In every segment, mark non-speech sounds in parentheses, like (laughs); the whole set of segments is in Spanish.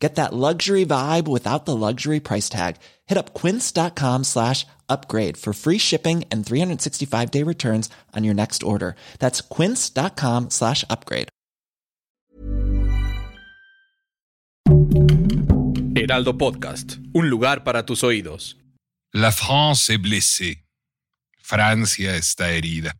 Get that luxury vibe without the luxury price tag. Hit up quince.com slash upgrade for free shipping and 365 day returns on your next order. That's quince.com slash upgrade. Heraldo Podcast, un lugar para tus oídos. La France est blessée. Francia está herida.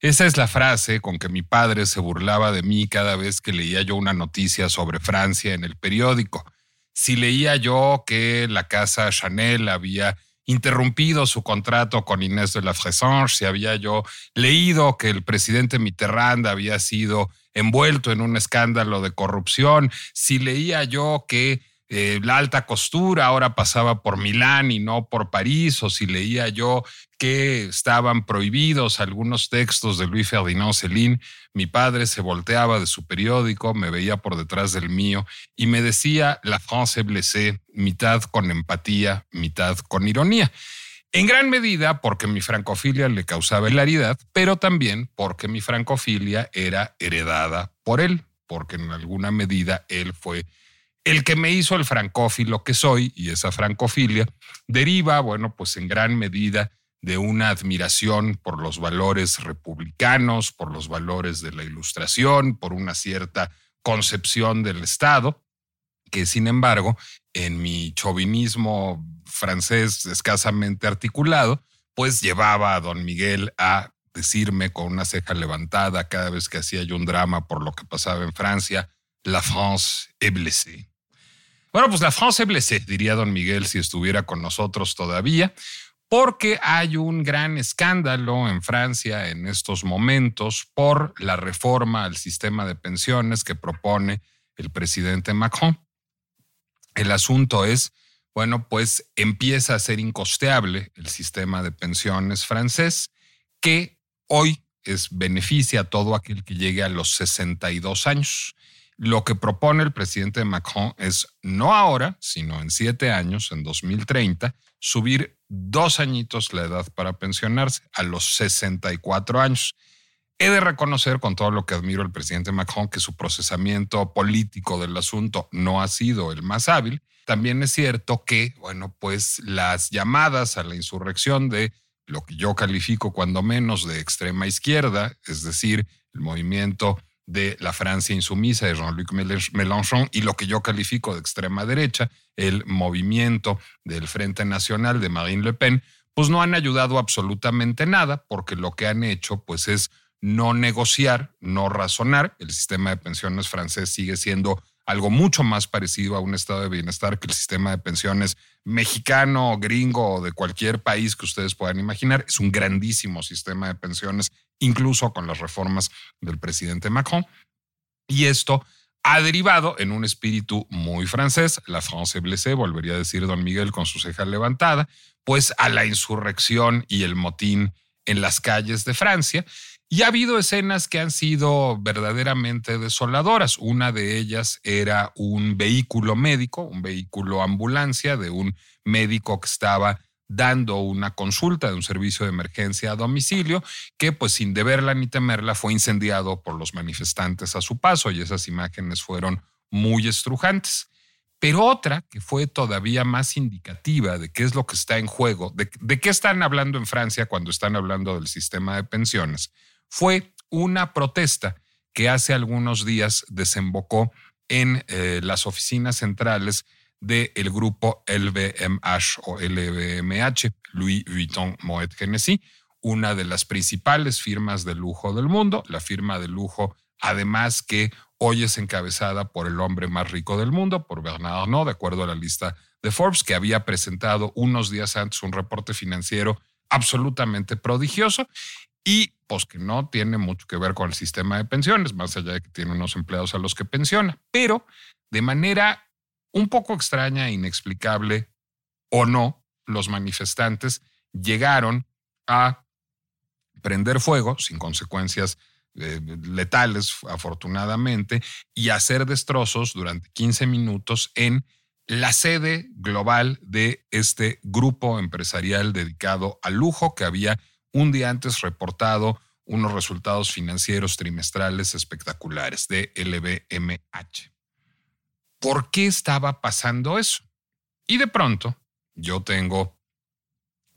Esa es la frase con que mi padre se burlaba de mí cada vez que leía yo una noticia sobre Francia en el periódico. Si leía yo que la casa Chanel había interrumpido su contrato con Inés de la Fressange, si había yo leído que el presidente Mitterrand había sido envuelto en un escándalo de corrupción, si leía yo que eh, la alta costura ahora pasaba por Milán y no por París, o si leía yo que estaban prohibidos algunos textos de Luis Ferdinand Céline, mi padre se volteaba de su periódico, me veía por detrás del mío y me decía La France blessée, mitad con empatía, mitad con ironía. En gran medida porque mi francofilia le causaba hilaridad, pero también porque mi francofilia era heredada por él, porque en alguna medida él fue el que me hizo el francófilo que soy, y esa francofilia, deriva, bueno, pues en gran medida de una admiración por los valores republicanos, por los valores de la ilustración, por una cierta concepción del Estado, que sin embargo, en mi chauvinismo francés escasamente articulado, pues llevaba a don Miguel a decirme con una ceja levantada cada vez que hacía yo un drama por lo que pasaba en Francia, La France est blessée. Bueno, pues la France est blessée, diría don Miguel si estuviera con nosotros todavía, porque hay un gran escándalo en Francia en estos momentos por la reforma al sistema de pensiones que propone el presidente Macron. El asunto es, bueno, pues empieza a ser incosteable el sistema de pensiones francés, que hoy es beneficia a todo aquel que llegue a los 62 años. Lo que propone el presidente Macron es no ahora, sino en siete años, en 2030, subir dos añitos la edad para pensionarse a los 64 años. He de reconocer con todo lo que admiro al presidente Macron que su procesamiento político del asunto no ha sido el más hábil. También es cierto que, bueno, pues las llamadas a la insurrección de lo que yo califico cuando menos de extrema izquierda, es decir, el movimiento de la Francia insumisa de Jean-Luc Mélenchon y lo que yo califico de extrema derecha, el movimiento del Frente Nacional de Marine Le Pen, pues no han ayudado absolutamente nada porque lo que han hecho pues es no negociar, no razonar. El sistema de pensiones francés sigue siendo algo mucho más parecido a un estado de bienestar que el sistema de pensiones mexicano, gringo o de cualquier país que ustedes puedan imaginar. Es un grandísimo sistema de pensiones, incluso con las reformas del presidente Macron. Y esto ha derivado en un espíritu muy francés, la France blessée, volvería a decir don Miguel con su ceja levantada, pues a la insurrección y el motín en las calles de Francia. Y ha habido escenas que han sido verdaderamente desoladoras. Una de ellas era un vehículo médico, un vehículo ambulancia de un médico que estaba dando una consulta de un servicio de emergencia a domicilio, que pues sin deberla ni temerla fue incendiado por los manifestantes a su paso y esas imágenes fueron muy estrujantes. Pero otra que fue todavía más indicativa de qué es lo que está en juego, de, de qué están hablando en Francia cuando están hablando del sistema de pensiones, fue una protesta que hace algunos días desembocó en eh, las oficinas centrales del grupo LVMH o LVMH, Louis Vuitton Moet Hennessy, una de las principales firmas de lujo del mundo, la firma de lujo además que hoy es encabezada por el hombre más rico del mundo, por Bernard Arnault, de acuerdo a la lista de Forbes, que había presentado unos días antes un reporte financiero absolutamente prodigioso. Y pues que no tiene mucho que ver con el sistema de pensiones, más allá de que tiene unos empleados a los que pensiona, pero de manera un poco extraña e inexplicable o no, los manifestantes llegaron a prender fuego sin consecuencias eh, letales, afortunadamente, y hacer destrozos durante 15 minutos en la sede global de este grupo empresarial dedicado al lujo que había un día antes reportado unos resultados financieros trimestrales espectaculares de LVMH. ¿Por qué estaba pasando eso? Y de pronto, yo tengo,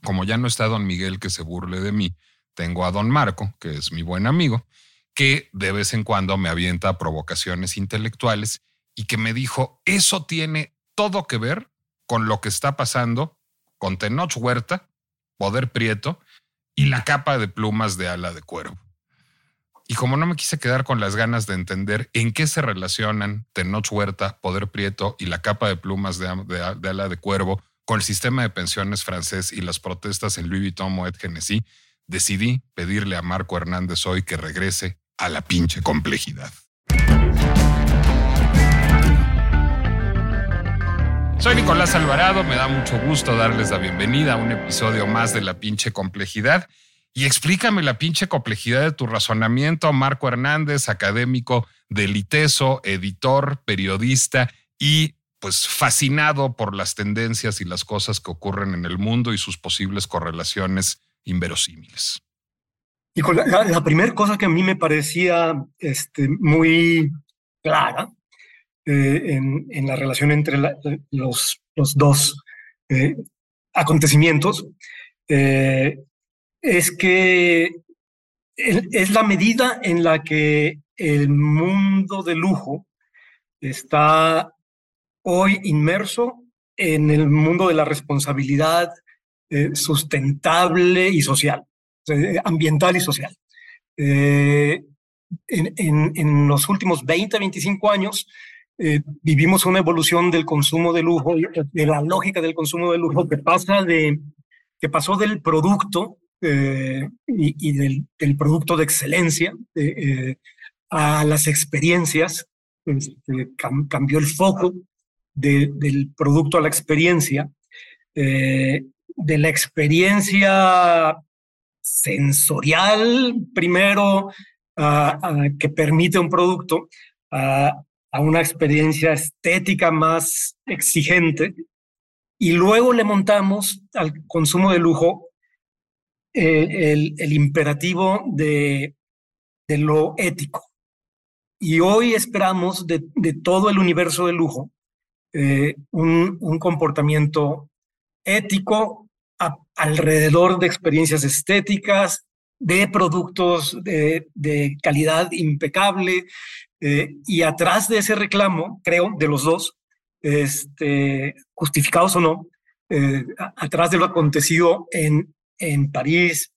como ya no está don Miguel que se burle de mí, tengo a don Marco, que es mi buen amigo, que de vez en cuando me avienta provocaciones intelectuales y que me dijo, eso tiene todo que ver con lo que está pasando con Tenoch Huerta, Poder Prieto y la capa de plumas de ala de cuervo. Y como no me quise quedar con las ganas de entender en qué se relacionan Tenoch Huerta, Poder Prieto y la capa de plumas de, ala de cuervo con el sistema de pensiones francés y las protestas en Louis Vuitton Moet Genesí, decidí pedirle a Marco Hernández hoy que regrese a la pinche complejidad. Soy Nicolás Alvarado, me da mucho gusto darles la bienvenida a un episodio más de La pinche complejidad. Y explícame la pinche complejidad de tu razonamiento, Marco Hernández, académico del ITESO, editor, periodista y pues fascinado por las tendencias y las cosas que ocurren en el mundo y sus posibles correlaciones inverosímiles. Y la, la primera cosa que a mí me parecía este, muy clara eh, en, la relación entre los, los, dos eh, acontecimientos eh, es que es la medida en la que el mundo de lujo está hoy inmerso en el mundo de la responsabilidad sustentable y social, ambiental y social. en, en, los últimos 20, 25 años, eh, vivimos una evolución del consumo de lujo, de la lógica del consumo de lujo que pasa de que pasó del producto eh, y, del, producto de excelencia eh, a las experiencias. Este, cambió el foco del producto a la experiencia, de la experiencia sensorial primero que permite un producto a, a una experiencia estética más exigente y luego le montamos al consumo de lujo eh, el, imperativo de, lo ético. Y hoy esperamos de, todo el universo de lujo eh, un, comportamiento ético alrededor de experiencias estéticas, de productos de, de calidad impecable, eh, y atrás de ese reclamo, creo, de los dos, este, justificados o no, eh, atrás de lo acontecido en, en París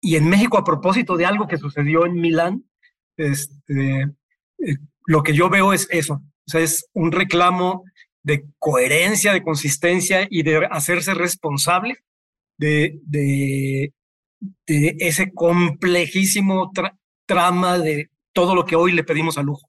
y en México a propósito de algo que sucedió en Milán, este, eh, lo que yo veo es eso, o sea, es un reclamo de coherencia, de consistencia y de hacerse responsable de, de, ese complejísimo trama de todo lo que hoy le pedimos a lujo.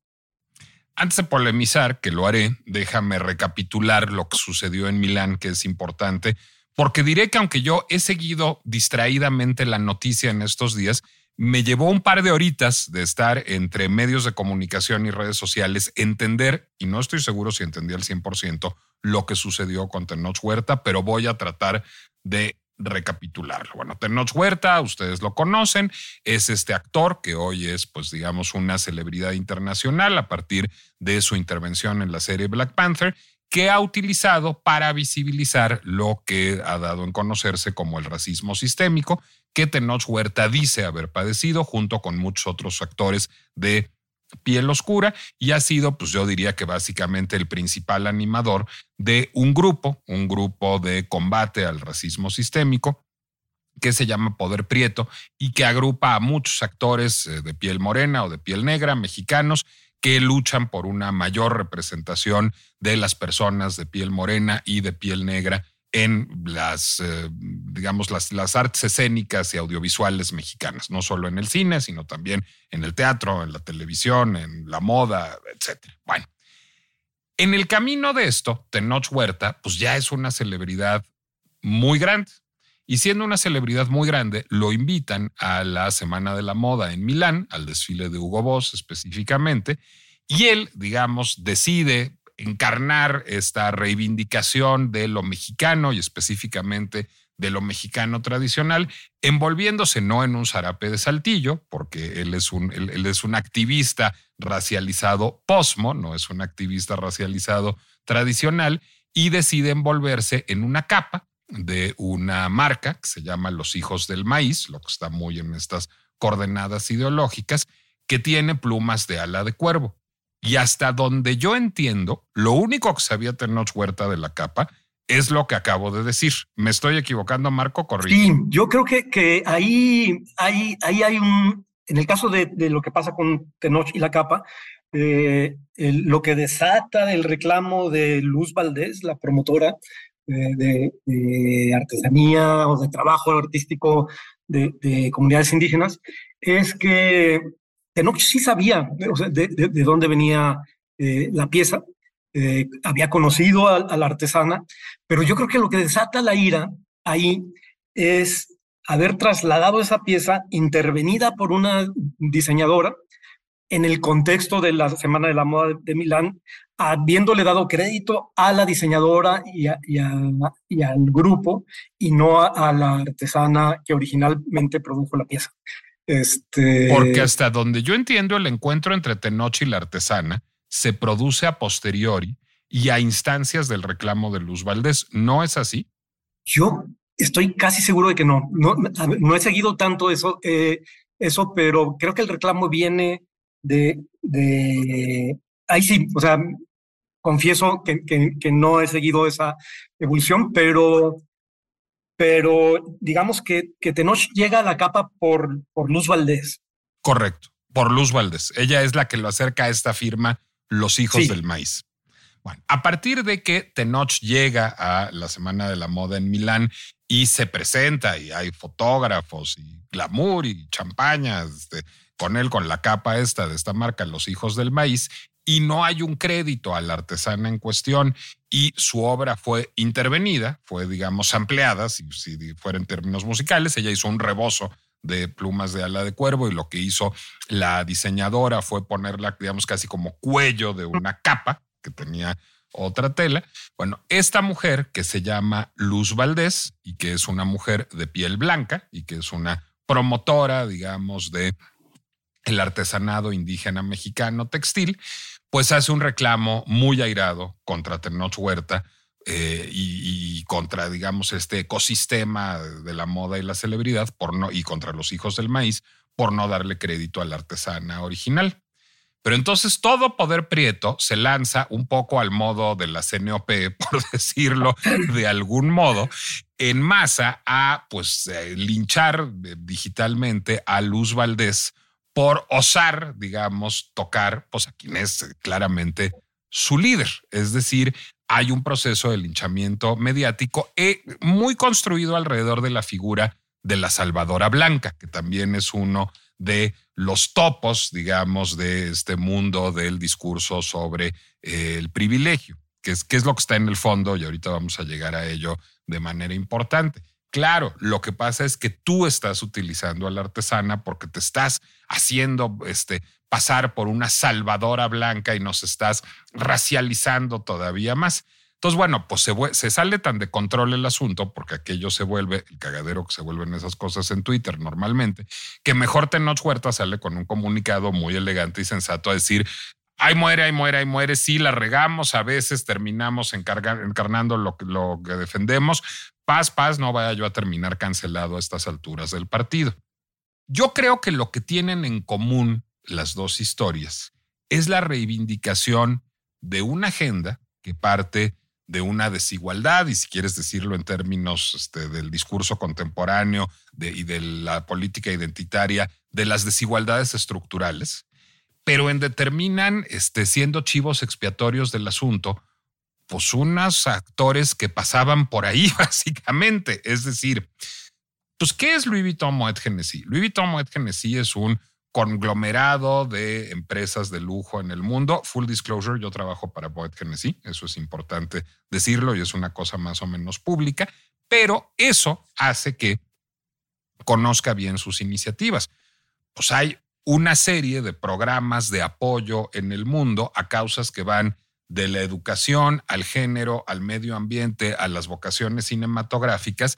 Antes de polemizar, que lo haré, déjame recapitular lo que sucedió en Milán, que es importante, porque diré que aunque yo he seguido distraídamente la noticia en estos días, me llevó un par de horitas de estar entre medios de comunicación y redes sociales, entender, y no estoy seguro si entendí al 100%, lo que sucedió con Tenoch Huerta, pero voy a tratar de recapitularlo. Bueno, Tenoch Huerta, ustedes lo conocen, es este actor que hoy es, pues digamos, una celebridad internacional a partir de su intervención en la serie Black Panther, que ha utilizado para visibilizar lo que ha dado en conocerse como el racismo sistémico, que Tenoch Huerta dice haber padecido junto con muchos otros actores de piel oscura y ha sido, pues yo diría que básicamente el principal animador de un grupo, un grupo de combate al racismo sistémico que se llama Poder Prieto y que agrupa a muchos actores eh, de piel morena o de piel negra, mexicanos, que luchan por una mayor representación de las personas de piel morena y de piel negra en las, eh, digamos, las, las, artes escénicas y audiovisuales mexicanas, no solo en el cine, sino también en el teatro, en la televisión, en la moda, etc. Bueno, en el camino de esto, Tenoch Huerta, pues ya es una celebridad muy grande. y siendo una celebridad muy grande, lo invitan a la Semana de la Moda en Milán, al desfile de Hugo Boss específicamente, y él, digamos, decide encarnar esta reivindicación de lo mexicano y específicamente de lo mexicano tradicional, envolviéndose no en un zarape de saltillo, porque él es un, él, es un activista racializado posmo, no es un activista racializado tradicional, y decide envolverse en una capa de una marca que se llama Los Hijos del Maíz, lo que está muy en estas coordenadas ideológicas, que tiene plumas de ala de cuervo. Y hasta donde yo entiendo, lo único que sabía Tenoch Huerta de la capa es lo que acabo de decir. ¿Me estoy equivocando, Marco? Corrijo. Sí, yo creo que, que ahí, ahí, ahí hay un, en el caso de, lo que pasa con Tenoch y la capa, eh, lo que desata el reclamo de Luz Valdés, la promotora eh, de, artesanía o de trabajo artístico de comunidades indígenas, es que Tenoch sí sabía de, dónde venía eh, la pieza, eh, había conocido a, la artesana, pero yo creo que lo que desata la ira ahí es haber trasladado esa pieza intervenida por una diseñadora en el contexto de la Semana de la Moda de, Milán, habiéndole dado crédito a la diseñadora y, al grupo y no a, la artesana que originalmente produjo la pieza. Este... Porque hasta donde yo entiendo el encuentro entre Tenoch y la artesana se produce a posteriori y a instancias del reclamo de Luz Valdés. ¿No es así? Yo estoy casi seguro de que no. No, no he seguido tanto eso, eh, eso, pero creo que el reclamo viene de, de... Ahí sí, o sea, confieso que, que, que no he seguido esa evolución, pero pero digamos que, que Tenoch llega a la capa por, por Luz Valdés. Correcto, por Luz Valdés. Ella es la que lo acerca a esta firma Los Hijos sí. del Maíz. Bueno, a partir de que Tenoch llega a la Semana de la Moda en Milán y se presenta y hay fotógrafos y glamour y champaña este, con él, con la capa esta de esta marca, Los Hijos del Maíz, y no hay un crédito a la artesana en cuestión y su obra fue intervenida, fue, digamos, ampliada, si, si fuera en términos musicales, ella hizo un rebozo de plumas de ala de cuervo y lo que hizo la diseñadora fue ponerla, digamos, casi como cuello de una capa que tenía otra tela. Bueno, esta mujer que se llama Luz Valdés y que es una mujer de piel blanca y que es una promotora, digamos, de el artesanado indígena mexicano textil, pues hace un reclamo muy airado contra Tenoch Huerta eh, y, contra, digamos, este ecosistema de la moda y la celebridad por no, y contra los hijos del maíz por no darle crédito a la artesana original. Pero entonces todo poder prieto se lanza un poco al modo de la CNOP, (laughs) por decirlo de algún modo, en masa a pues eh, linchar digitalmente a Luz Valdés por osar, digamos, tocar pues, a quien es claramente su líder. Es decir, hay un proceso de linchamiento mediático eh, muy construido alrededor de la figura de la Salvadora Blanca, que también es uno de los topos, digamos, de este mundo del discurso sobre eh, el privilegio, que es, que es lo que está en el fondo, y ahorita vamos a llegar a ello de manera importante. Claro, lo que pasa es que tú estás utilizando a la artesana porque te estás haciendo este, pasar por una salvadora blanca y nos estás racializando todavía más. Entonces, bueno, pues se, sale tan de control el asunto, porque aquello se vuelve el cagadero que se vuelven esas cosas en Twitter normalmente, que mejor Tenoch Huerta sale con un comunicado muy elegante y sensato a decir, ay muere, ay muere, ay muere, sí la regamos, a veces terminamos encargar, encarnando lo que defendemos, paz, paz, no vaya yo a terminar cancelado a estas alturas del partido. Yo creo que lo que tienen en común las dos historias es la reivindicación de una agenda que parte de una desigualdad, y si quieres decirlo en términos este, del discurso contemporáneo y de la política identitaria, de las desigualdades estructurales, pero en determinan, este, siendo chivos expiatorios del asunto, pues unos actores que pasaban por ahí, (laughs) básicamente. Es decir, pues, ¿qué es Louis Vuitton Moet Hennessy? Louis Vuitton Moet Hennessy es un conglomerado de empresas de lujo en el mundo. Full disclosure, yo trabajo para Moet Hennessy, eso es importante decirlo y es una cosa más o menos pública, pero eso hace que conozca bien sus iniciativas. Pues hay una serie de programas de apoyo en el mundo a causas que van de la educación al género, al medio ambiente, a las vocaciones cinematográficas,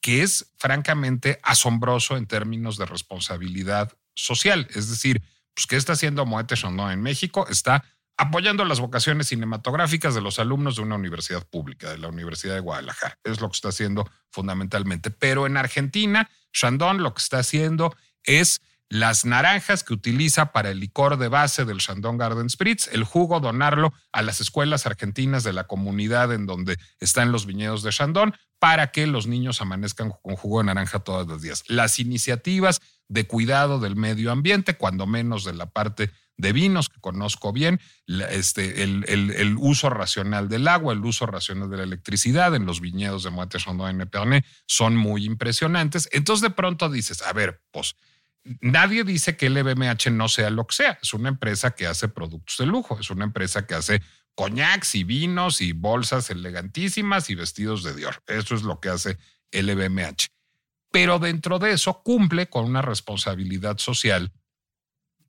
que es francamente asombroso en términos de responsabilidad social. Es decir, pues, ¿qué está haciendo Moete Chandon en México? Está apoyando las vocaciones cinematográficas de los alumnos de una universidad pública, de la Universidad de Guadalajara. Es lo que está haciendo fundamentalmente. Pero en Argentina, Chandon lo que está haciendo es las naranjas que utiliza para el licor de base del Chandon Garden Spritz, el jugo donarlo a las escuelas argentinas de la comunidad en donde están los viñedos de Chandon para que los niños amanezcan con jugo de naranja todos los días. Las iniciativas de cuidado del medio ambiente, cuando menos de la parte de vinos que conozco bien, este, el, uso racional del agua, el uso racional de la electricidad en los viñedos de Moët Chandon en Epernay son muy impresionantes. Entonces de pronto dices, a ver, pues nadie dice que LVMH no sea lo que sea. Es una empresa que hace productos de lujo, es una empresa que hace coñacs y vinos y bolsas elegantísimas y vestidos de Dior. Eso es lo que hace LVMH. Pero dentro de eso cumple con una responsabilidad social.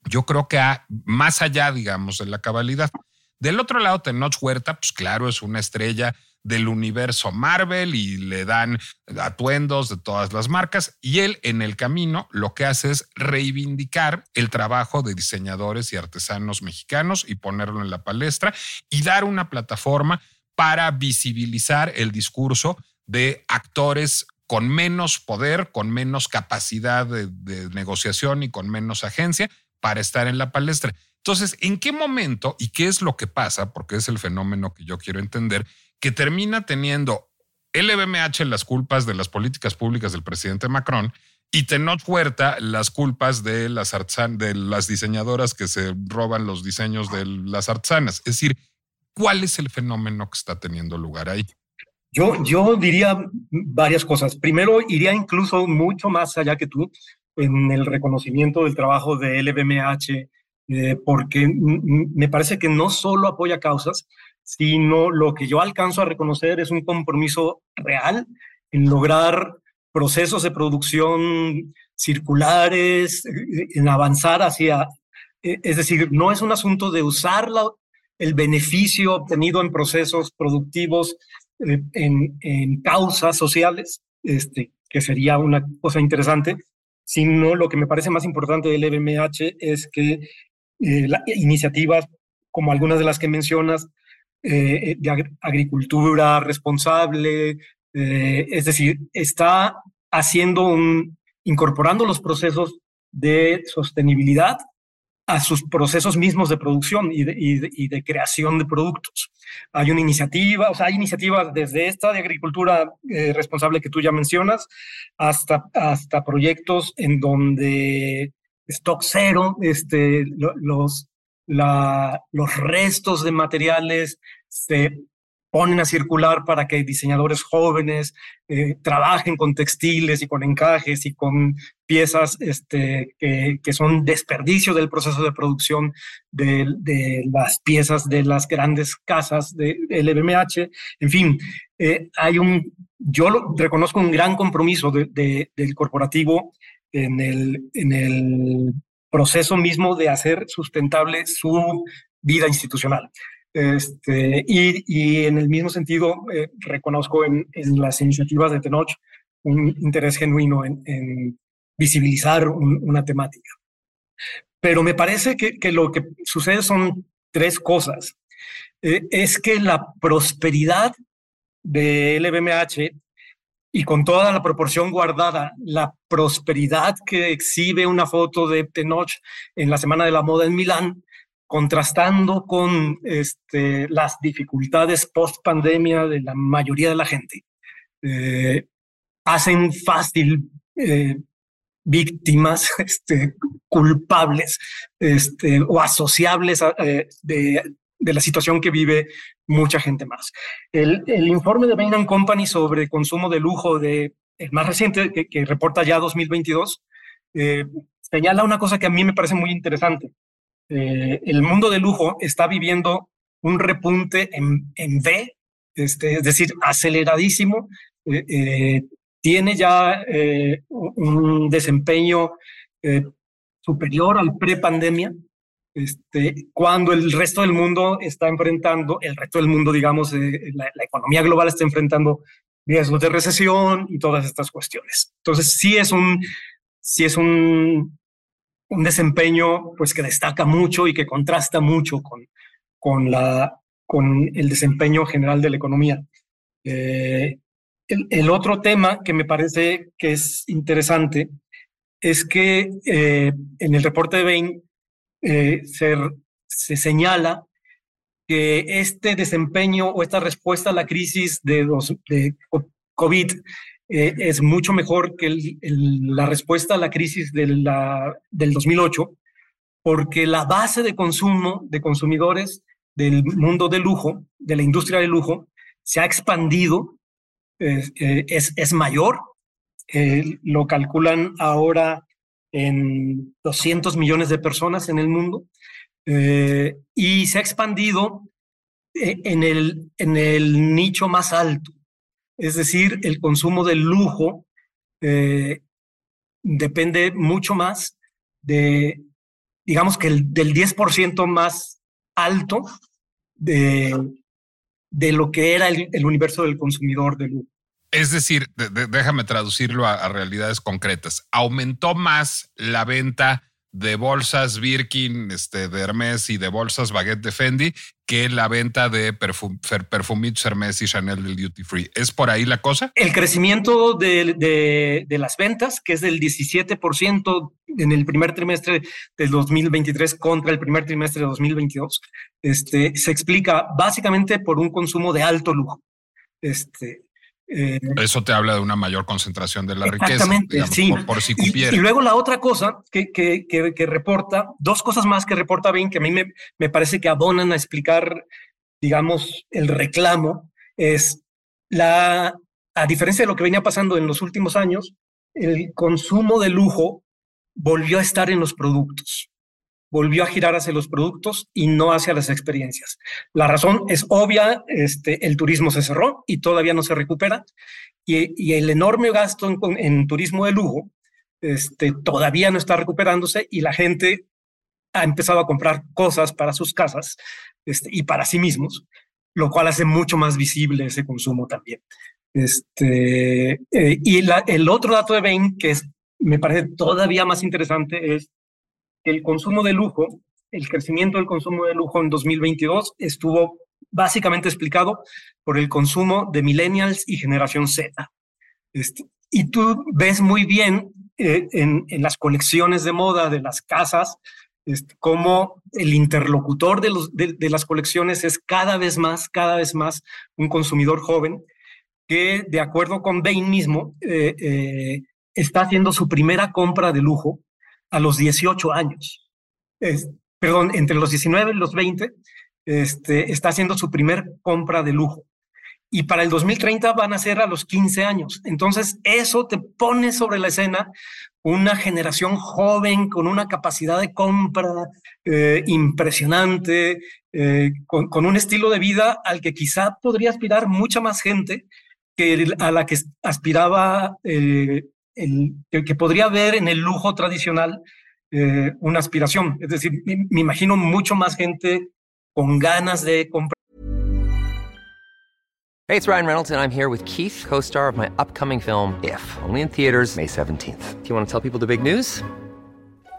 Yo creo que más allá, digamos, de la cabalidad. Del otro lado, Tenoch Huerta, pues claro, es una estrella del universo Marvel y le dan atuendos de todas las marcas y él en el camino lo que hace es reivindicar el trabajo de diseñadores y artesanos mexicanos y ponerlo en la palestra y dar una plataforma para visibilizar el discurso de actores con menos poder, con menos capacidad de, negociación y con menos agencia para estar en la palestra. Entonces, ¿en qué momento y qué es lo que pasa? Porque es el fenómeno que yo quiero entender que termina teniendo LVMH las culpas de las políticas públicas del presidente Macron y Tenoch Huerta las culpas de las, de las diseñadoras que se roban los diseños de las artesanas. Es decir, ¿cuál es el fenómeno que está teniendo lugar ahí? Yo, yo diría varias cosas. Primero, iría incluso mucho más allá que tú en el reconocimiento del trabajo de LVMH, eh, porque me parece que no solo apoya causas, sino lo que yo alcanzo a reconocer es un compromiso real en lograr procesos de producción circulares, en avanzar hacia, e, es decir, no es un asunto de usar el beneficio obtenido en procesos productivos eh, en, causas sociales, este, que sería una cosa interesante, sino lo que me parece más importante del EBMH es que eh, iniciativas como algunas de las que mencionas, eh, eh, de agricultura responsable, eh, es decir, está haciendo un, incorporando los procesos de sostenibilidad a sus procesos mismos de producción y de, creación de productos. Hay una iniciativa, o sea, hay iniciativas desde esta de agricultura responsable que tú ya mencionas, hasta, hasta proyectos en donde stock cero, este, los, los restos de materiales se ponen a circular para que diseñadores jóvenes eh, trabajen con textiles y con encajes y con piezas este, que, son desperdicio del proceso de producción de, las piezas de las grandes casas del LVMH. En fin, eh, hay un, yo reconozco un gran compromiso del corporativo en el, en el proceso mismo de hacer sustentable su vida institucional. Este, y, en el mismo sentido, eh, reconozco en, las iniciativas de Tenoch un interés genuino en, visibilizar una temática. Pero me parece que, que, lo que sucede son tres cosas. Eh, es que la prosperidad de LVMH y con toda la proporción guardada, la prosperidad que exhibe una foto de Tenoch en la Semana de la Moda en Milán, contrastando con este, las dificultades post pandemia de la mayoría de la gente, eh, hacen fácil eh, víctimas este, culpables este, o asociables eh, de, de la situación que vive mucha gente más. El, el informe de Bain Company sobre consumo de lujo, de, el más reciente, que, reporta ya 2022, eh, señala una cosa que a mí me parece muy interesante. Eh, el mundo de lujo está viviendo un repunte en, en V, este, es decir, aceleradísimo tiene ya un desempeño superior al pre-pandemia, este, cuando el resto del mundo está enfrentando, el resto del mundo, digamos, la, economía global está enfrentando riesgos de recesión y todas estas cuestiones. Entonces, sí es un, sí es un, un desempeño pues, que destaca mucho y que contrasta mucho con, con, la, con el desempeño general de la economía. Eh, el, otro tema que me parece que es interesante es que eh, en el reporte de Bain eh, se, se, señala que este desempeño o esta respuesta a la crisis de, COVID eh, es mucho mejor que la respuesta a la crisis del 2008, porque la base de consumo de consumidores del mundo de lujo, de la industria de lujo, se ha expandido, eh, es, mayor, lo calculan ahora en 200 millones de personas en el mundo, y se ha expandido en el, en el nicho más alto, es decir, el consumo de lujo eh, depende mucho más de, digamos que el, del 10% más alto de, de, lo que era el, universo del consumidor de lujo. Es decir, déjame traducirlo a, realidades concretas. ¿Aumentó más la venta de bolsas Birkin, este, de Hermes y de bolsas Baguette de Fendi que la venta de perfum, perfumitos Hermes y Chanel del Duty Free. ¿Es por ahí la cosa? El crecimiento de, de, las ventas, que es del 17% en el primer trimestre del 2023 contra el primer trimestre de 2022, este, se explica básicamente por un consumo de alto lujo. Este, eh, Eso te habla de una mayor concentración de la riqueza. sí. Por, si y, y, luego la otra cosa que, que, que, reporta, dos cosas más que reporta bien que a mí me, me, parece que abonan a explicar, digamos, el reclamo, es la, a diferencia de lo que venía pasando en los últimos años, el consumo de lujo volvió a estar en los productos volvió a girar hacia los productos y no hacia las experiencias. La razón es obvia, este, el turismo se cerró y todavía no se recupera y, el enorme gasto en, turismo de lujo este, todavía no está recuperándose y la gente ha empezado a comprar cosas para sus casas este, y para sí mismos, lo cual hace mucho más visible ese consumo también. Este, eh, y el otro dato de Bain que es, me parece todavía más interesante es el consumo de lujo, el crecimiento del consumo de lujo en 2022 estuvo básicamente explicado por el consumo de millennials y generación Z. Este, y tú ves muy bien eh, en, las colecciones de moda de las casas este, cómo el interlocutor de, las colecciones es cada vez más, cada vez más un consumidor joven que, de acuerdo con Bain mismo, eh, eh, está haciendo su primera compra de lujo a los 18 años. perdón, entre los 19 y los 20, este, está haciendo su primer compra de lujo. Y para el 2030 van a ser a los 15 años. Entonces, eso te pone sobre la escena una generación joven con una capacidad de compra eh, impresionante, eh, con, un estilo de vida al que quizá podría aspirar mucha más gente que a la que aspiraba eh, el, que podría ver en el lujo tradicional eh, una aspiración. Es decir, me, me imagino mucho más gente con ganas de comprar. Hey, it's Ryan Reynolds and I'm here with Keith, co-star of my upcoming film If, only in theaters May 17th. Do you want to tell people the big news?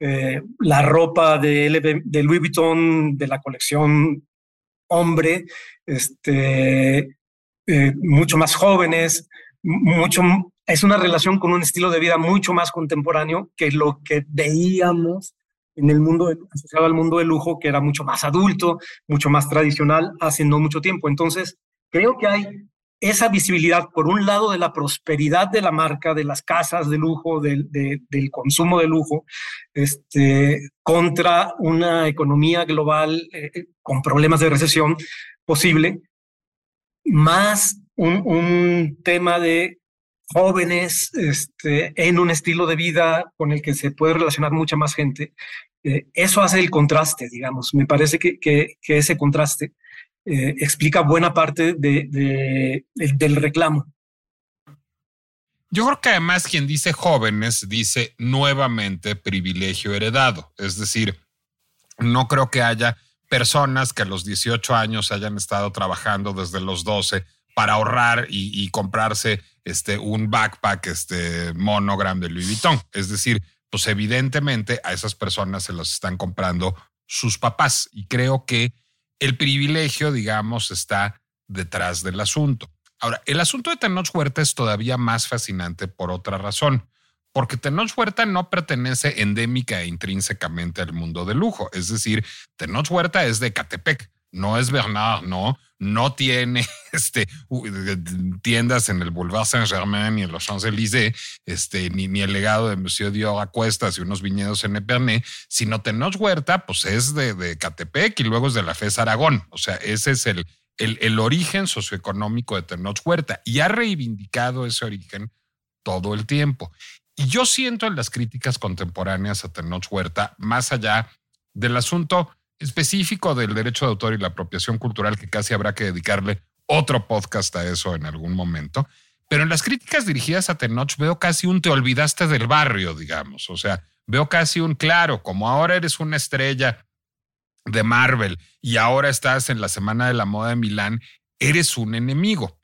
Eh, la ropa de, de, Louis Vuitton de la colección hombre, este, eh, mucho más jóvenes, mucho, es una relación con un estilo de vida mucho más contemporáneo que lo que veíamos en el mundo asociado al mundo del lujo, que era mucho más adulto, mucho más tradicional hace no mucho tiempo. Entonces, creo que hay esa visibilidad, por un lado, de la prosperidad de la marca, de las casas de lujo, del, consumo de lujo, este, contra una economía global eh, eh, con problemas de recesión posible, más un, tema de jóvenes este, en un estilo de vida con el que se puede relacionar mucha más gente. Eh, eso hace el contraste, digamos. Me parece que, que ese contraste eh, explica buena parte de, del reclamo. Yo creo que además quien dice jóvenes dice nuevamente privilegio heredado. Es decir, no creo que haya personas que a los 18 años hayan estado trabajando desde los 12 para ahorrar y, comprarse este, un backpack este, monogram de Louis Vuitton. Es decir, pues evidentemente a esas personas se los están comprando sus papás. Y creo que el privilegio, digamos, está detrás del asunto. Ahora, el asunto de Tenoch Huerta es todavía más fascinante por otra razón, porque Tenoch Huerta no pertenece endémica e intrínsecamente al mundo del lujo. Es decir, Tenoch Huerta es de Catepec, no es Bernard, no, no tiene (laughs) este, tiendas en el Boulevard Saint-Germain ni en los Champs-Élysées, este, ni, ni el legado de Monsieur Dior a cuestas y unos viñedos en Epernay, sino Tenoch Huerta, pues es de, de Catepec y luego es de la FES Aragón. O sea, ese es el, el, el origen socioeconómico de Tenoch Huerta y ha reivindicado ese origen todo el tiempo. Y yo siento en las críticas contemporáneas a Tenoch Huerta, más allá del asunto específico del derecho de autor y la apropiación cultural, que casi habrá que dedicarle otro podcast a eso en algún momento. Pero en las críticas dirigidas a Tenoch veo casi un te olvidaste del barrio, digamos. O sea, veo casi un claro, como ahora eres una estrella de Marvel y ahora estás en la Semana de la Moda de Milán, eres un enemigo.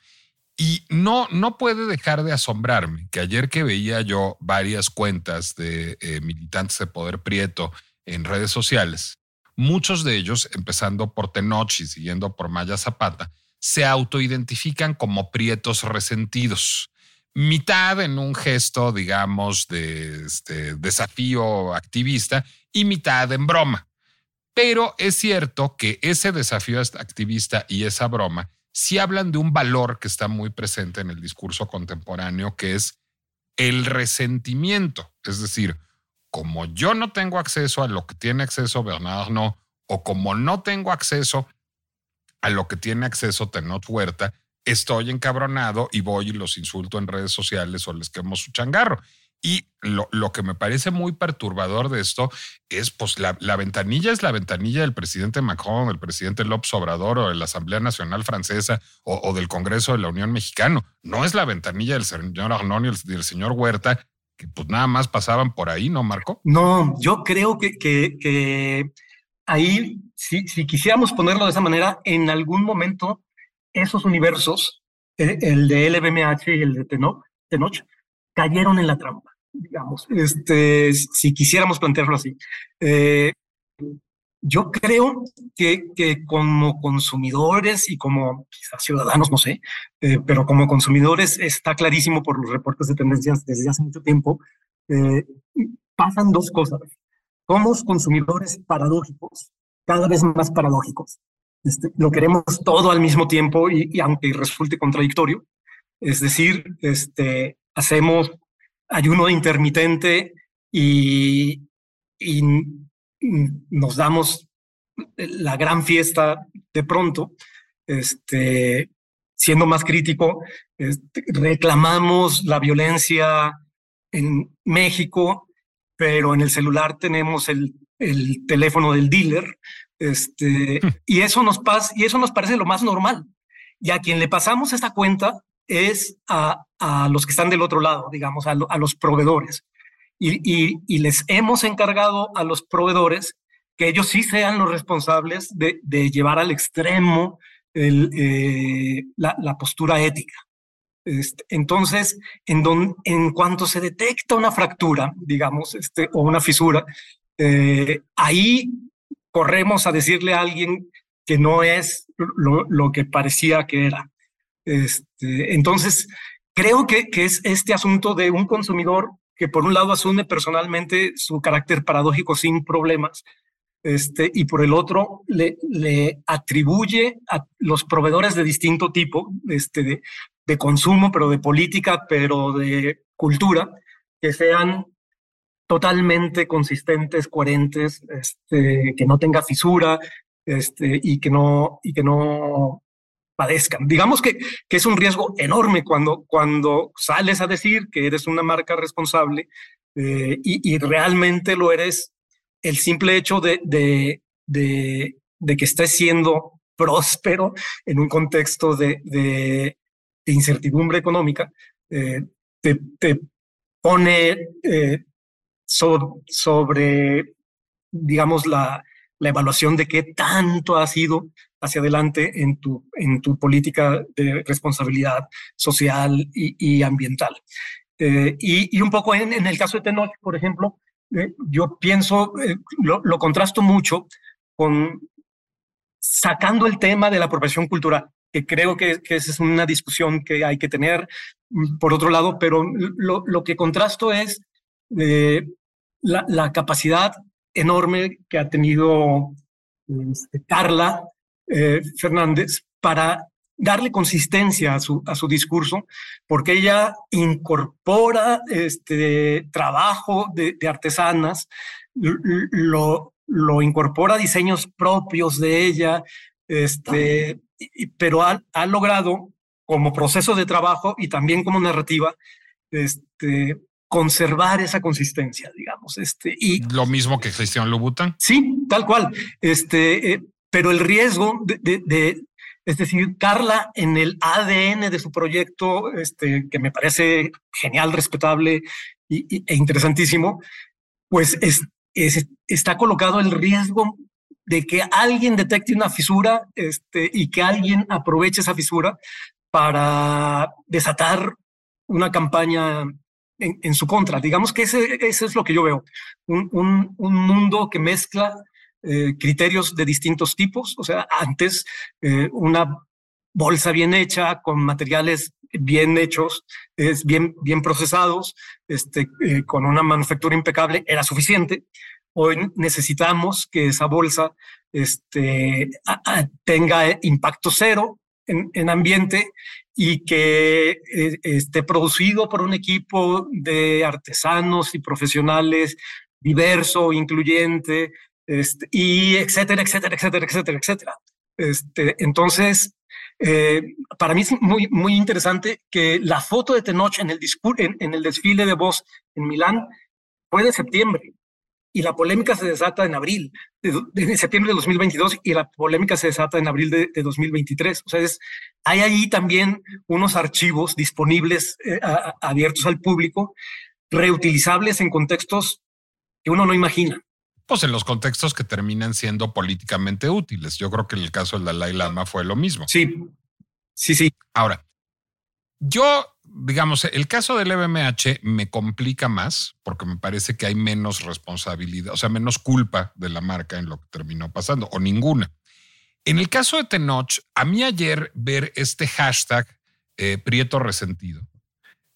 Y no, no puede dejar de asombrarme que ayer que veía yo varias cuentas de eh, militantes de Poder Prieto en redes sociales, Muchos de ellos, empezando por Tenoch y siguiendo por Maya Zapata, se autoidentifican como prietos resentidos. Mitad en un gesto, digamos, de este, desafío activista y mitad en broma. Pero es cierto que ese desafío activista y esa broma sí hablan de un valor que está muy presente en el discurso contemporáneo, que es el resentimiento. Es decir, como yo no tengo acceso a lo que tiene acceso Bernard no, o como no tengo acceso a lo que tiene acceso Tenot Huerta, estoy encabronado y voy y los insulto en redes sociales o les quemo su changarro. Y lo, que me parece muy perturbador de esto es, pues, la, la, ventanilla es la ventanilla del presidente Macron, del presidente López Obrador o de la Asamblea Nacional Francesa o, del Congreso de la Unión Mexicano. No es la ventanilla del señor Arnón y del señor Huerta, que pues nada más pasaban por ahí, ¿no, Marco? No, yo creo que, que, ahí, si, si, quisiéramos ponerlo de esa manera, en algún momento esos universos, eh, el de LVMH y el de Tenoch cayeron en la trampa, digamos, este, si quisiéramos plantearlo así. Eh, yo creo que, como consumidores y como ciudadanos, no sé, eh, pero como consumidores está clarísimo por los reportes de tendencias desde hace mucho tiempo, eh, pasan dos cosas. Somos consumidores paradójicos, cada vez más paradójicos. Este, lo queremos todo al mismo tiempo y, aunque resulte contradictorio, es decir, este, hacemos ayuno intermitente y nos damos la gran fiesta de pronto, este, siendo más crítico, este, reclamamos la violencia en México, pero en el celular tenemos el, el teléfono del dealer, este, (laughs) y eso nos pasa, y eso nos parece lo más normal. Y a quien le pasamos esta cuenta es a, a los que están del otro lado, digamos, a, a los proveedores y, les hemos encargado a los proveedores que ellos sí sean los responsables de, llevar al extremo eh, la, postura ética. Este, entonces, en, cuanto se detecta una fractura, digamos, este, o una fisura, eh, ahí corremos a decirle a alguien que no es lo, que parecía que era. Este, entonces, creo que, es este asunto de un consumidor que por un lado asume personalmente su carácter paradójico sin problemas, este, y por el otro le, atribuye a los proveedores de distinto tipo, este, de, de consumo, pero de política, pero de cultura, que sean totalmente consistentes, coherentes, este, que no tenga fisura este, y, que no, y que no Digamos que, que es un riesgo enorme cuando, cuando sales a decir que eres una marca responsable eh, y, realmente lo eres el simple hecho de, de, de, que estés siendo próspero en un contexto de, incertidumbre económica, eh, te, te, pone eh, sobre, digamos, la, la evaluación de qué tanto has ido hacia adelante en tu, en tu política de responsabilidad social y, ambiental. Eh, y, un poco en, en, el caso de Tenoch, por ejemplo, eh, yo pienso, eh, lo, lo, contrasto mucho con sacando el tema de la apropiación cultural, que creo que, que esa es una discusión que hay que tener, mm, por otro lado, pero lo, lo que contrasto es la, la, capacidad enorme que ha tenido este, Carla eh, Fernández para darle consistencia a su, a su discurso, porque ella incorpora este trabajo de, de artesanas, lo, lo incorpora diseños propios de ella, este, pero ha, ha, logrado como proceso de trabajo y también como narrativa, este, conservar esa consistencia, digamos. Este, y, Lo mismo que Cristian Louboutin. Sí, tal cual. Este, eh, pero el riesgo de, de, es decir, Carla en el ADN de su proyecto, este, que me parece genial, respetable y, e interesantísimo, pues es, es, está colocado el riesgo de que alguien detecte una fisura este, y que alguien aproveche esa fisura para desatar una campaña en, su contra. Digamos que ese, ese, es lo que yo veo, un mundo que mezcla eh, criterios de distintos tipos, o sea, antes eh, una bolsa bien hecha, con materiales bien hechos, es bien, bien procesados, este, eh, con una manufactura impecable, era suficiente. Hoy necesitamos que esa bolsa este, tenga impacto cero en, en ambiente y que esté producido por un equipo de artesanos y profesionales diverso, incluyente, este, y etcétera, etcétera, etcétera, etcétera, etcétera. Este, entonces, eh, para mí es muy, muy interesante que la foto de Tenoch en el, en, en el desfile de voz en Milán fue de septiembre y la polémica se desata en abril de, septiembre de 2022 y la polémica se desata en abril de, de 2023. O sea, es, hay ahí también unos archivos disponibles eh, abiertos al público, reutilizables en contextos que uno no imagina. Pues en los contextos que terminan siendo políticamente útiles. Yo creo que en el caso del Dalai Lama fue lo mismo. Sí, sí, sí. Ahora, yo digamos, el caso del EBMH me complica más porque me parece que hay menos responsabilidad, o sea, menos culpa de la marca en lo que terminó pasando, o ninguna. En el caso de Tenoch, a mí ayer ver este hashtag eh, Prieto Resentido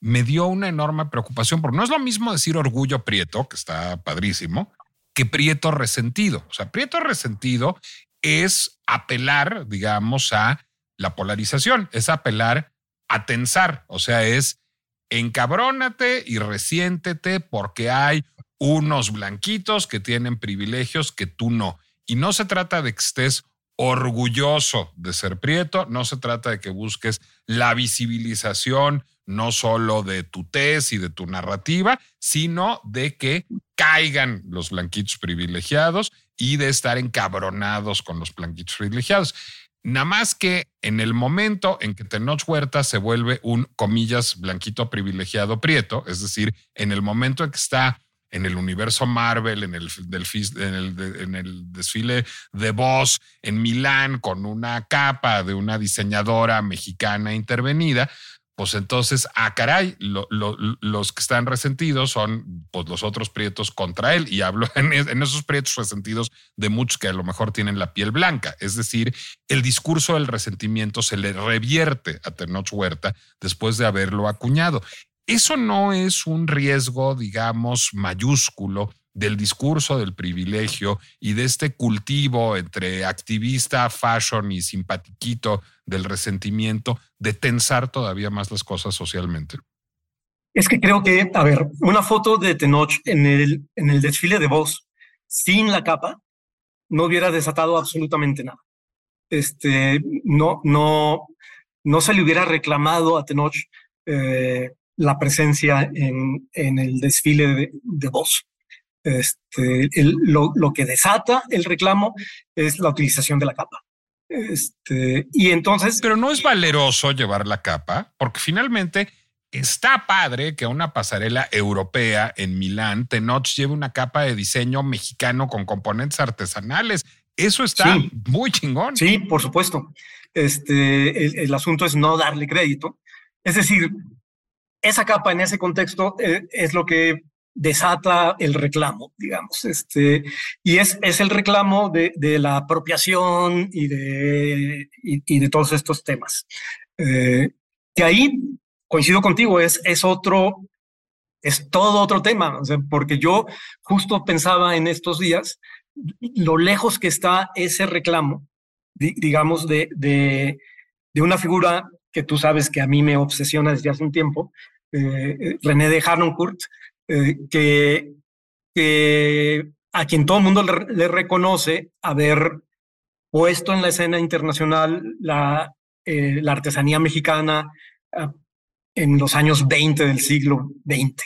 me dio una enorme preocupación, porque no es lo mismo decir orgullo Prieto, que está padrísimo, que Prieto Resentido. O sea, Prieto Resentido es apelar, digamos, a la polarización, es apelar a tensar, o sea, es encabrónate y resiéntete porque hay unos blanquitos que tienen privilegios que tú no. Y no se trata de que estés orgulloso de ser prieto, no se trata de que busques la visibilización no solo de tu tez y de tu narrativa, sino de que caigan los blanquitos privilegiados y de estar encabronados con los blanquitos privilegiados. Nada más que en el momento en que Tenoch Huerta se vuelve un, comillas, blanquito privilegiado prieto, es decir, en el momento en que está en el universo Marvel, en el, del, en el, en el desfile de voz en Milán con una capa de una diseñadora mexicana intervenida, pues entonces, ah, caray, lo, lo, los que están resentidos son pues, los otros prietos contra él. Y hablo (laughs) en, esos prietos resentidos de muchos que a lo mejor tienen la piel blanca. Es decir, el discurso del resentimiento se le revierte a Tenoch después de haberlo acuñado. Eso no es un riesgo, digamos, mayúsculo del discurso del privilegio y de este cultivo entre activista, fashion y simpatiquito del resentimiento de tensar todavía más las cosas socialmente? Es que creo que, a ver, una foto de Tenoch en el, en el desfile de voz sin la capa no hubiera desatado absolutamente nada. Este, no, no, no se le hubiera reclamado a Tenoch eh, la presencia en, en el desfile de, de voz. Este, lo, lo, que desata el reclamo es la utilización de la capa. Este, y entonces. Pero no es valeroso llevar la capa, porque finalmente está padre que una pasarela europea en Milán, Tenoch lleve una capa de diseño mexicano con componentes artesanales. Eso está muy chingón. Sí, por supuesto. Este, el, asunto es no darle crédito. Es decir, esa capa en ese contexto eh, es lo que desata el reclamo, digamos, este, y es, es el reclamo de, de la apropiación y de, y, de todos estos temas. Eh, que ahí coincido contigo, es, es otro, es todo otro tema, porque yo justo pensaba en estos días lo lejos que está ese reclamo, digamos, de, de, de, una figura que tú sabes que a mí me obsesiona desde hace un tiempo, eh, René de Harnoncourt, eh, que, a quien todo el mundo le, reconoce haber puesto en la escena internacional la, la artesanía mexicana ah, en los años 20 del siglo XX.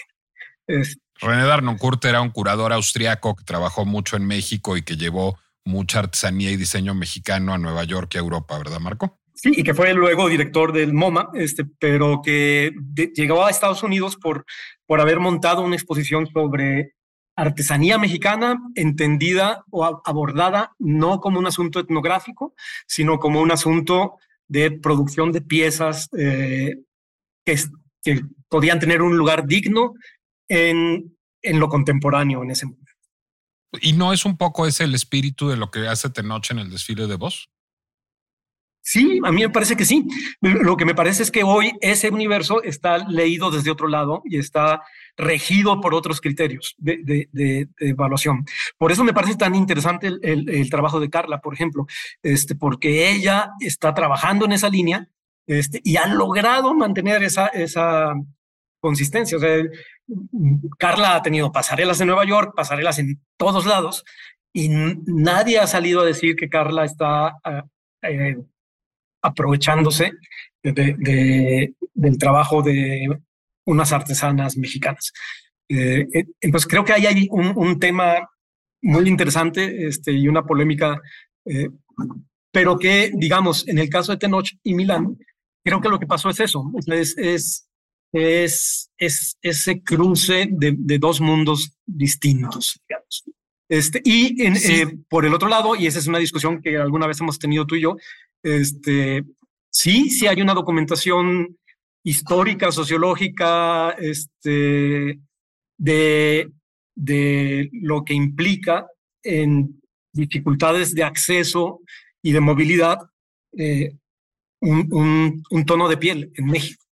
René Darnoncourt era un curador austriaco que trabajó mucho en México y que llevó mucha artesanía y diseño mexicano a Nueva York y a Europa, ¿verdad, Marco? Sí, y que fue luego director del MoMA, este, pero que llegó a Estados Unidos por, por haber montado una exposición sobre artesanía mexicana entendida o abordada no como un asunto etnográfico, sino como un asunto de producción de piezas eh, que, que, podían tener un lugar digno en, en lo contemporáneo en ese momento. ¿Y no es un poco ese el espíritu de lo que hace Tenoch en el desfile de voz? Sí, a mí me parece que sí. Lo que me parece es que hoy ese universo está leído desde otro lado y está regido por otros criterios de, evaluación. Por eso me parece tan interesante el, trabajo de Carla, por ejemplo, este, porque ella está trabajando en esa línea este, y ha logrado mantener esa, esa consistencia. Carla ha tenido pasarelas en Nueva York, pasarelas en todos lados, y nadie ha salido a decir que Carla está ah, eh, aprovechándose de, del trabajo de unas artesanas mexicanas. Eh, eh, entonces creo que ahí hay un, un, tema muy interesante este, y una polémica, eh, pero que, digamos, en el caso de Tenoch y Milán, creo que lo que pasó es eso, es, es, es, es ese cruce de, de, dos mundos distintos, digamos. Este, y en, eh, por el otro lado, y esa es una discusión que alguna vez hemos tenido tú y yo, este, sí, sí hay una documentación histórica, sociológica, este, de, de lo que implica en dificultades de acceso y de movilidad eh, un, un, un, tono de piel en México.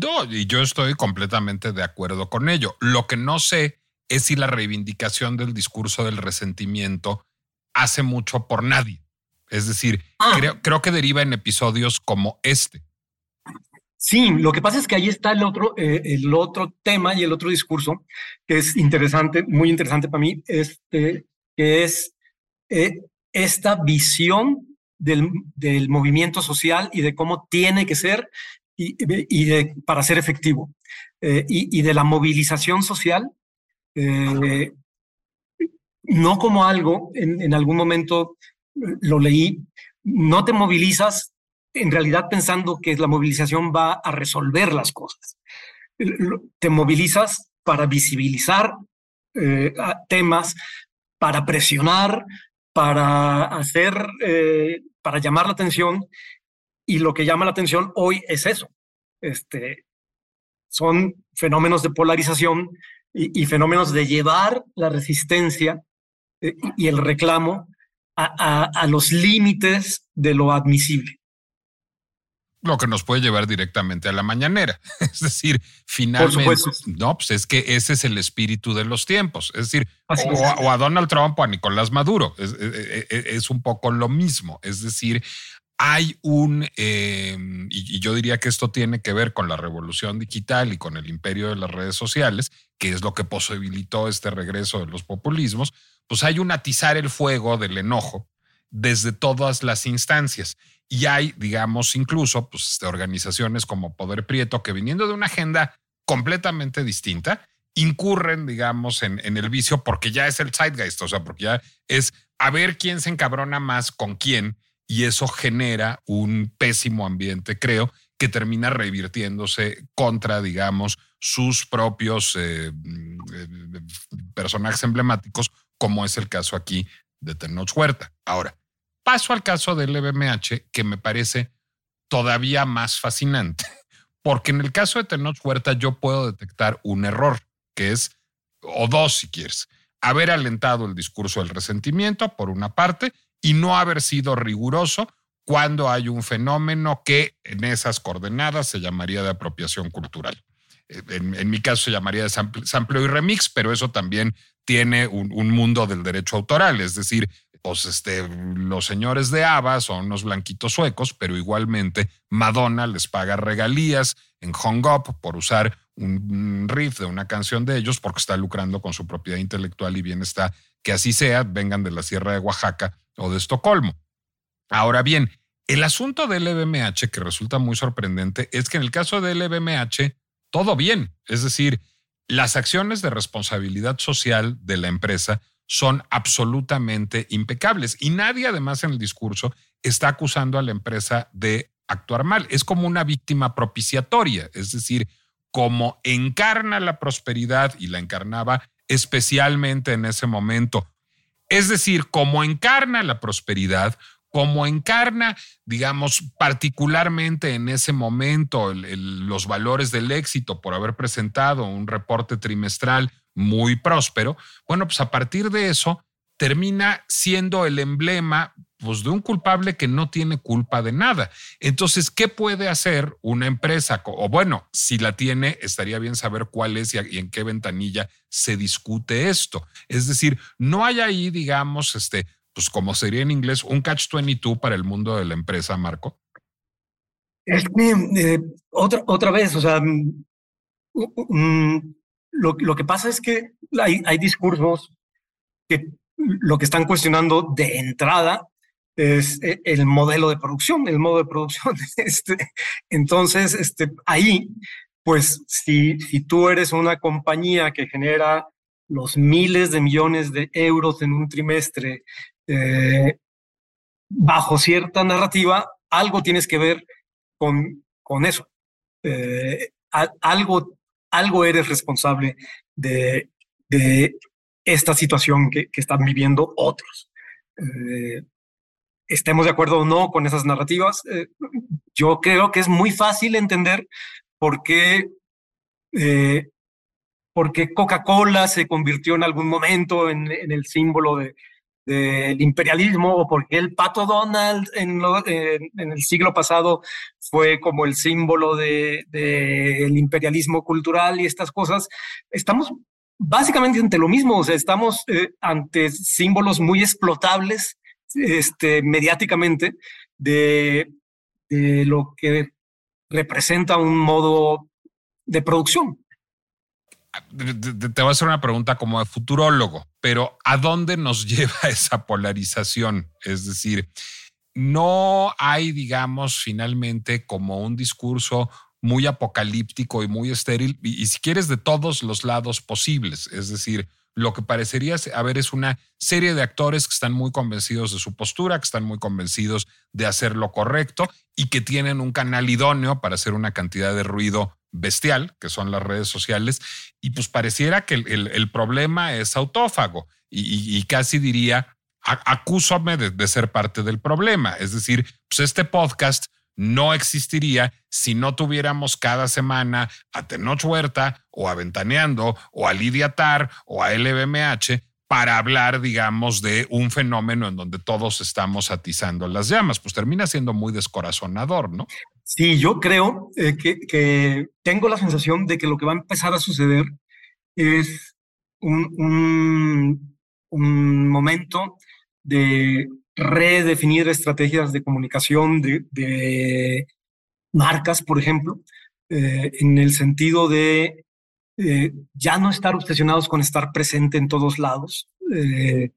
No, y yo estoy completamente de acuerdo con ello. Lo que no sé es si la reivindicación del discurso del resentimiento hace mucho por nadie. Es decir, ah. creo, creo que deriva en episodios como este. Sí, lo que pasa es que ahí está el otro, eh, el otro tema y el otro discurso que es interesante, muy interesante para mí, este, que es eh, esta visión del, del, movimiento social y de cómo tiene que ser y, y de, para ser efectivo, eh, y, y, de la movilización social, no como algo en, en algún momento lo leí, no te movilizas en realidad pensando que la movilización va a resolver las cosas. Te movilizas para visibilizar eh, temas, para presionar, para hacer, eh, para llamar la atención. Y lo que llama la atención hoy es eso. Este, son fenómenos de polarización y, fenómenos de llevar la resistencia eh, y el reclamo a, a, a los límites de lo admisible. lo que nos puede llevar directamente a la mañanera. (laughs) Es decir, finalmente, no, pues es que ese es el espíritu de los tiempos. Es decir, o, a Donald Trump o a Nicolás Maduro. Es, un poco lo mismo. Es decir, hay un, em, y, yo diría que esto tiene que ver con la revolución digital y con el imperio de las redes sociales, que es lo que posibilitó este regreso de los populismos, pues hay un atizar el fuego del enojo desde todas las instancias. Y hay, digamos, incluso pues, este, organizaciones como Poder Prieto que viniendo de una agenda completamente distinta, incurren, digamos, en, en, el vicio porque ya es el zeitgeist, o sea, porque ya es a ver quién se encabrona más con quién y eso genera un pésimo ambiente, creo, que termina revirtiéndose contra, digamos, sus propios eh, mm, eh, personajes emblemáticos, como es el caso aquí de Tenoch Huerta. Ahora, Paso al caso del LVMH, que me parece todavía más fascinante, (laughs) porque en el caso de Tenoch Huerta yo puedo detectar un error, que es, o dos si quieres, haber alentado el discurso del resentimiento, por una parte, y no haber sido riguroso cuando hay un fenómeno que en esas coordenadas se llamaría de apropiación cultural. Eh, en, mi caso se llamaría de sampleo y remix, pero eso también tiene un, un, mundo del derecho autoral, es decir, pues este, los señores de ABBA son unos blanquitos suecos, pero igualmente Madonna les paga regalías en Hong Up por usar un riff de una canción de ellos porque está lucrando con su propiedad intelectual y bien está que así sea, vengan de la Sierra de Oaxaca o de Estocolmo. Ahora bien, el asunto del LVMH que resulta muy sorprendente es que en el caso del LVMH todo bien, es decir, las acciones de responsabilidad social de la empresa son absolutamente impecables. Y nadie además en el discurso está acusando a la empresa de actuar mal. Es como una víctima propiciatoria, es decir, como encarna la prosperidad y la encarnaba especialmente en ese momento. Es decir, como encarna la prosperidad, como encarna, digamos, particularmente en ese momento los valores del éxito por haber presentado un reporte trimestral muy próspero, bueno, pues a partir de eso termina siendo el emblema pues, de un culpable que no tiene culpa de nada. Entonces, ¿qué puede hacer una empresa? O bueno, si la tiene, estaría bien saber cuál es y en qué ventanilla se discute esto. Es decir, no hay ahí, digamos, este, pues como sería en inglés, un catch-22 para el mundo de la empresa, Marco. Es eh, otra, otra vez, o sea, mm, mm, lo, lo, que pasa es que hay, hay discursos que lo que están cuestionando de entrada es eh, el modelo de producción, el modo de producción. (laughs) Este, entonces, este, ahí, pues, si, tú eres una compañía que genera los miles de millones de euros en un trimestre eh, bajo cierta narrativa, algo tienes que ver con, eso. Eh, algo, algo eres responsable de, esta situación que, están viviendo otros. Estemos de acuerdo o no con esas narrativas, yo creo que es muy fácil entender por qué porque Coca-Cola se convirtió en algún momento en, el símbolo de, del imperialismo o porque el pato Donald en, el siglo pasado fue como el símbolo del de, imperialismo cultural y estas cosas, estamos básicamente ante lo mismo, o sea, estamos eh, ante símbolos muy explotables este, mediáticamente de, lo que representa un modo de producción te voy a hacer una pregunta como de futurólogo, pero ¿a dónde nos (laughs) lleva esa polarización? Es decir, no hay, digamos, finalmente como un discurso muy apocalíptico y muy estéril, y, si quieres, de todos los lados posibles. Es decir, lo que parecería haber es una serie de actores que están muy convencidos de su postura, que están muy convencidos de hacer lo correcto y que tienen un canal idóneo para hacer una cantidad de ruido bestial, que son las redes sociales, y pues pareciera que el, problema es autófago y, casi diría, acúsame de, ser parte del problema. Es decir, pues este podcast no existiría si no tuviéramos cada semana a Tenoch Huerta o a Ventaneando o a Lidia Tar o a LBMH para hablar, digamos, de un fenómeno en donde todos estamos atizando las llamas. Pues termina siendo muy descorazonador, ¿no? Sí, yo creo eh, que, que, tengo la sensación de que lo que va a empezar a suceder es un, un, un momento de redefinir estrategias de comunicación de, marcas, por ejemplo, eh, en el sentido de eh, ya no estar obsesionados con estar presente en todos lados, eh,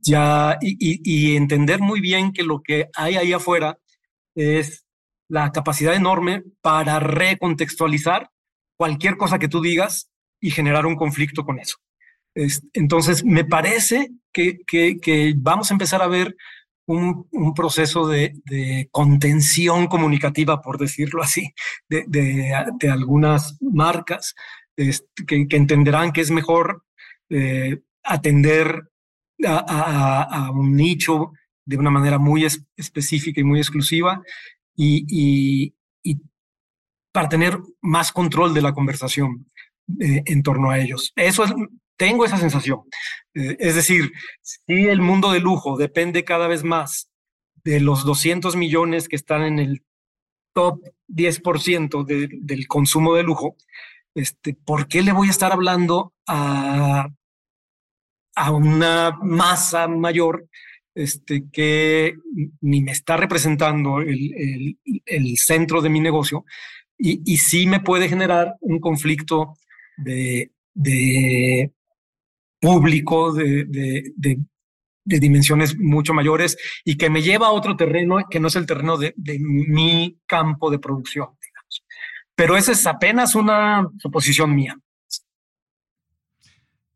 ya y, y, entender muy bien que lo que hay ahí afuera es la capacidad enorme para recontextualizar cualquier cosa que tú digas y generar un conflicto con eso. Entonces, me parece que, vamos a empezar a ver un, proceso de, contención comunicativa, por decirlo así, de, algunas marcas que, entenderán que es mejor eh, atender a, un nicho de una manera muy es, específica y muy exclusiva y, para tener más control de la conversación eh, en torno a ellos. Eso es, tengo esa sensación. Eh, es decir, si el mundo de lujo depende cada vez más de los 200 millones que están en el top 10% de, del consumo de lujo, este, ¿por qué le voy a estar hablando a, a una masa mayor este, que ni me está representando el, el, el centro de mi negocio y, y, sí me puede generar un conflicto de público de, de, de, de, dimensiones mucho mayores y que me lleva a otro terreno que no es el terreno de, mi campo de producción. Digamos. Pero esa es apenas una suposición mía.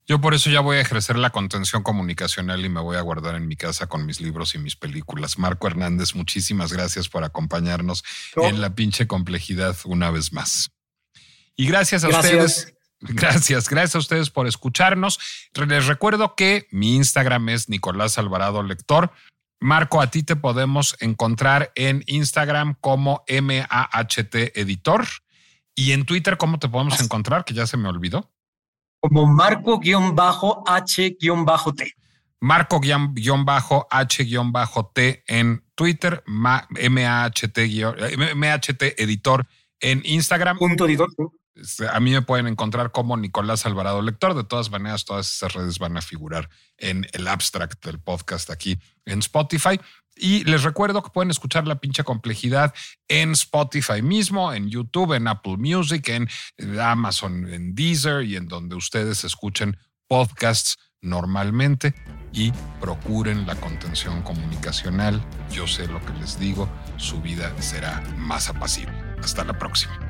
Yo por eso ya voy a ejercer la contención comunicacional y me voy a guardar en mi casa con mis libros y mis películas. Marco Hernández, muchísimas gracias por acompañarnos ¿No? en la pinche complejidad una vez más. Y gracias a gracias. ustedes (laughs) Gracias, gracias a ustedes por escucharnos. Les recuerdo que mi Instagram es Nicolás Alvarado Lector. Marco, a ti te podemos encontrar en Instagram como MAHT Editor y en Twitter, ¿cómo te podemos encontrar? Que ya se me olvidó. Como Marco-H-T. Marco-H-T en Twitter, MAHT, MAHT Editor en Instagram. Punto editor. A mí me pueden encontrar como Nicolás Alvarado Lector. De todas maneras, todas esas redes van a figurar en el abstract del podcast aquí en Spotify. Y les recuerdo que pueden escuchar la pinche complejidad en Spotify mismo, en YouTube, en Apple Music, en Amazon, en Deezer y en donde ustedes escuchen podcasts normalmente y procuren la contención comunicacional. Yo sé lo que les digo, su vida será más apacible. Hasta la próxima.